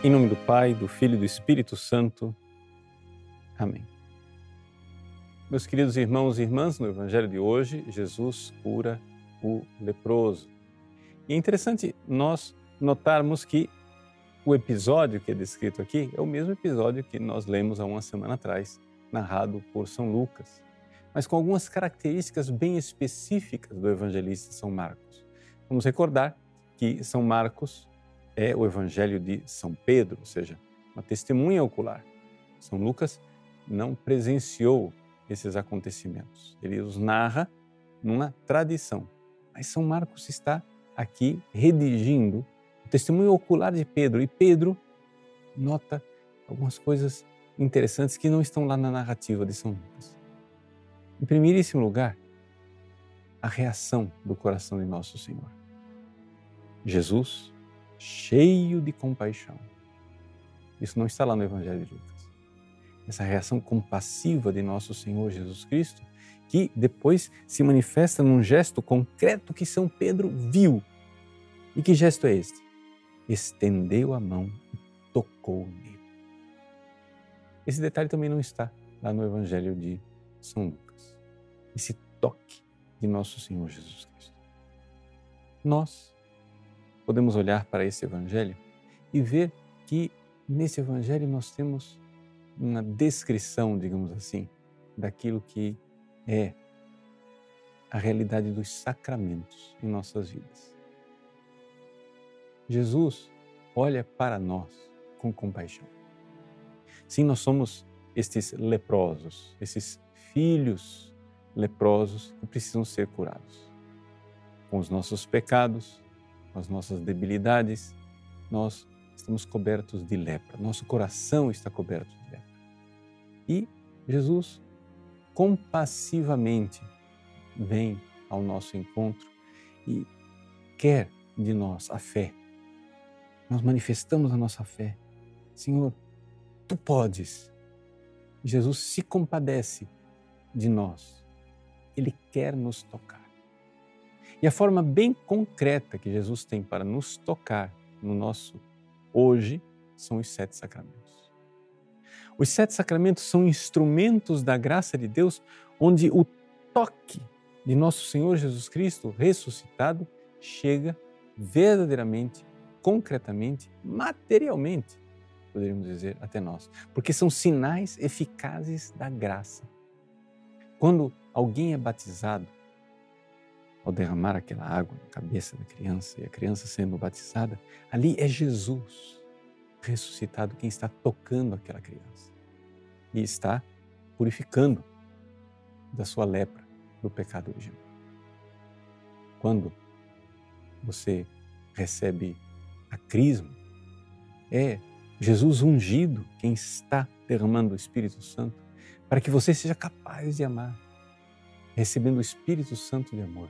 Em nome do Pai, do Filho e do Espírito Santo. Amém. Meus queridos irmãos e irmãs, no Evangelho de hoje, Jesus cura o leproso. E é interessante nós notarmos que o episódio que é descrito aqui é o mesmo episódio que nós lemos há uma semana atrás, narrado por São Lucas, mas com algumas características bem específicas do evangelista São Marcos. Vamos recordar que São Marcos é o Evangelho de São Pedro, ou seja, uma testemunha ocular. São Lucas não presenciou esses acontecimentos. Ele os narra numa tradição. Mas São Marcos está aqui redigindo o testemunho ocular de Pedro. E Pedro nota algumas coisas interessantes que não estão lá na narrativa de São Lucas. Em primeiríssimo lugar, a reação do coração de Nosso Senhor. Jesus cheio de compaixão. Isso não está lá no Evangelho de Lucas. Essa reação compassiva de nosso Senhor Jesus Cristo, que depois se manifesta num gesto concreto que São Pedro viu. E que gesto é este? Estendeu a mão e tocou nele. Esse detalhe também não está lá no Evangelho de São Lucas. Esse toque de nosso Senhor Jesus Cristo. Nós podemos olhar para esse Evangelho e ver que nesse Evangelho nós temos uma descrição, digamos assim, daquilo que é a realidade dos sacramentos em nossas vidas. Jesus olha para nós com compaixão. Sim, nós somos estes leprosos, esses filhos leprosos que precisam ser curados. Com os nossos pecados, com as nossas debilidades, nós estamos cobertos de lepra, nosso coração está coberto de lepra. E Jesus compassivamente vem ao nosso encontro e quer de nós a fé. Nós manifestamos a nossa fé. Senhor, tu podes. Jesus se compadece de nós. Ele quer nos tocar. E a forma bem concreta que Jesus tem para nos tocar no nosso hoje são os sete sacramentos. Os sete sacramentos são instrumentos da graça de Deus, onde o toque de nosso Senhor Jesus Cristo ressuscitado chega verdadeiramente, concretamente, materialmente, poderíamos dizer, até nós, porque são sinais eficazes da graça. Quando alguém é batizado, ao derramar aquela água na cabeça da criança e a criança sendo batizada, ali é Jesus ressuscitado quem está tocando aquela criança e está purificando da sua lepra do pecado original. Quando você recebe a crisma, é Jesus ungido quem está derramando o Espírito Santo para que você seja capaz de amar, recebendo o Espírito Santo de amor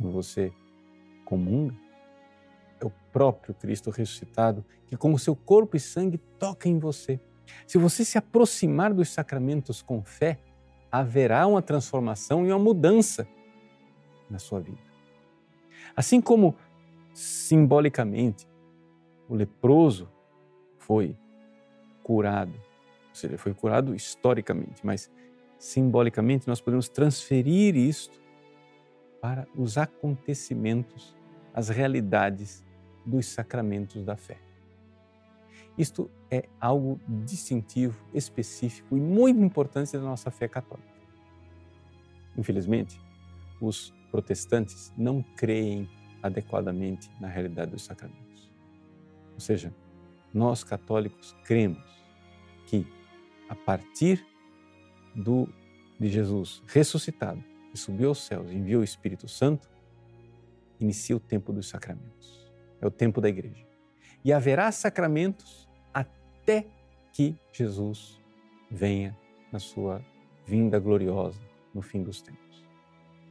quando você comunga, é o próprio Cristo ressuscitado que, com o seu corpo e sangue, toca em você. Se você se aproximar dos sacramentos com fé, haverá uma transformação e uma mudança na sua vida. Assim como simbolicamente o leproso foi curado, ou seja, foi curado historicamente, mas simbolicamente nós podemos transferir isto para os acontecimentos, as realidades dos sacramentos da fé. Isto é algo distintivo, específico e muito importante da nossa fé católica. Infelizmente, os protestantes não creem adequadamente na realidade dos sacramentos. Ou seja, nós católicos cremos que a partir do de Jesus ressuscitado, e subiu aos céus enviou o Espírito Santo, inicia o tempo dos sacramentos. É o tempo da igreja. E haverá sacramentos até que Jesus venha na sua vinda gloriosa no fim dos tempos.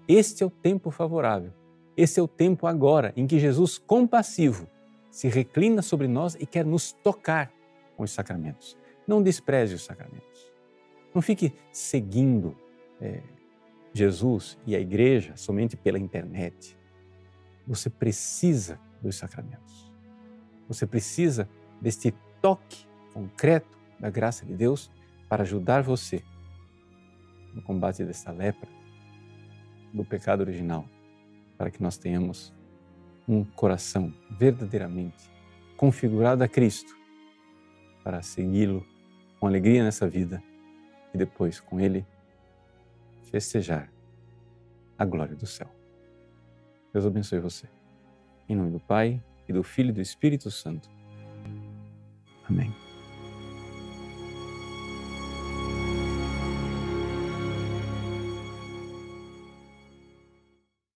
Este é o tempo favorável. Esse é o tempo agora em que Jesus, compassivo, se reclina sobre nós e quer nos tocar com os sacramentos. Não despreze os sacramentos. Não fique seguindo é, Jesus e a igreja somente pela internet. Você precisa dos sacramentos. Você precisa deste toque concreto da graça de Deus para ajudar você no combate dessa lepra, do pecado original, para que nós tenhamos um coração verdadeiramente configurado a Cristo para segui-lo com alegria nessa vida e depois com Ele festejar a glória do céu. Deus abençoe você. Em nome do Pai, e do Filho e do Espírito Santo. Amém.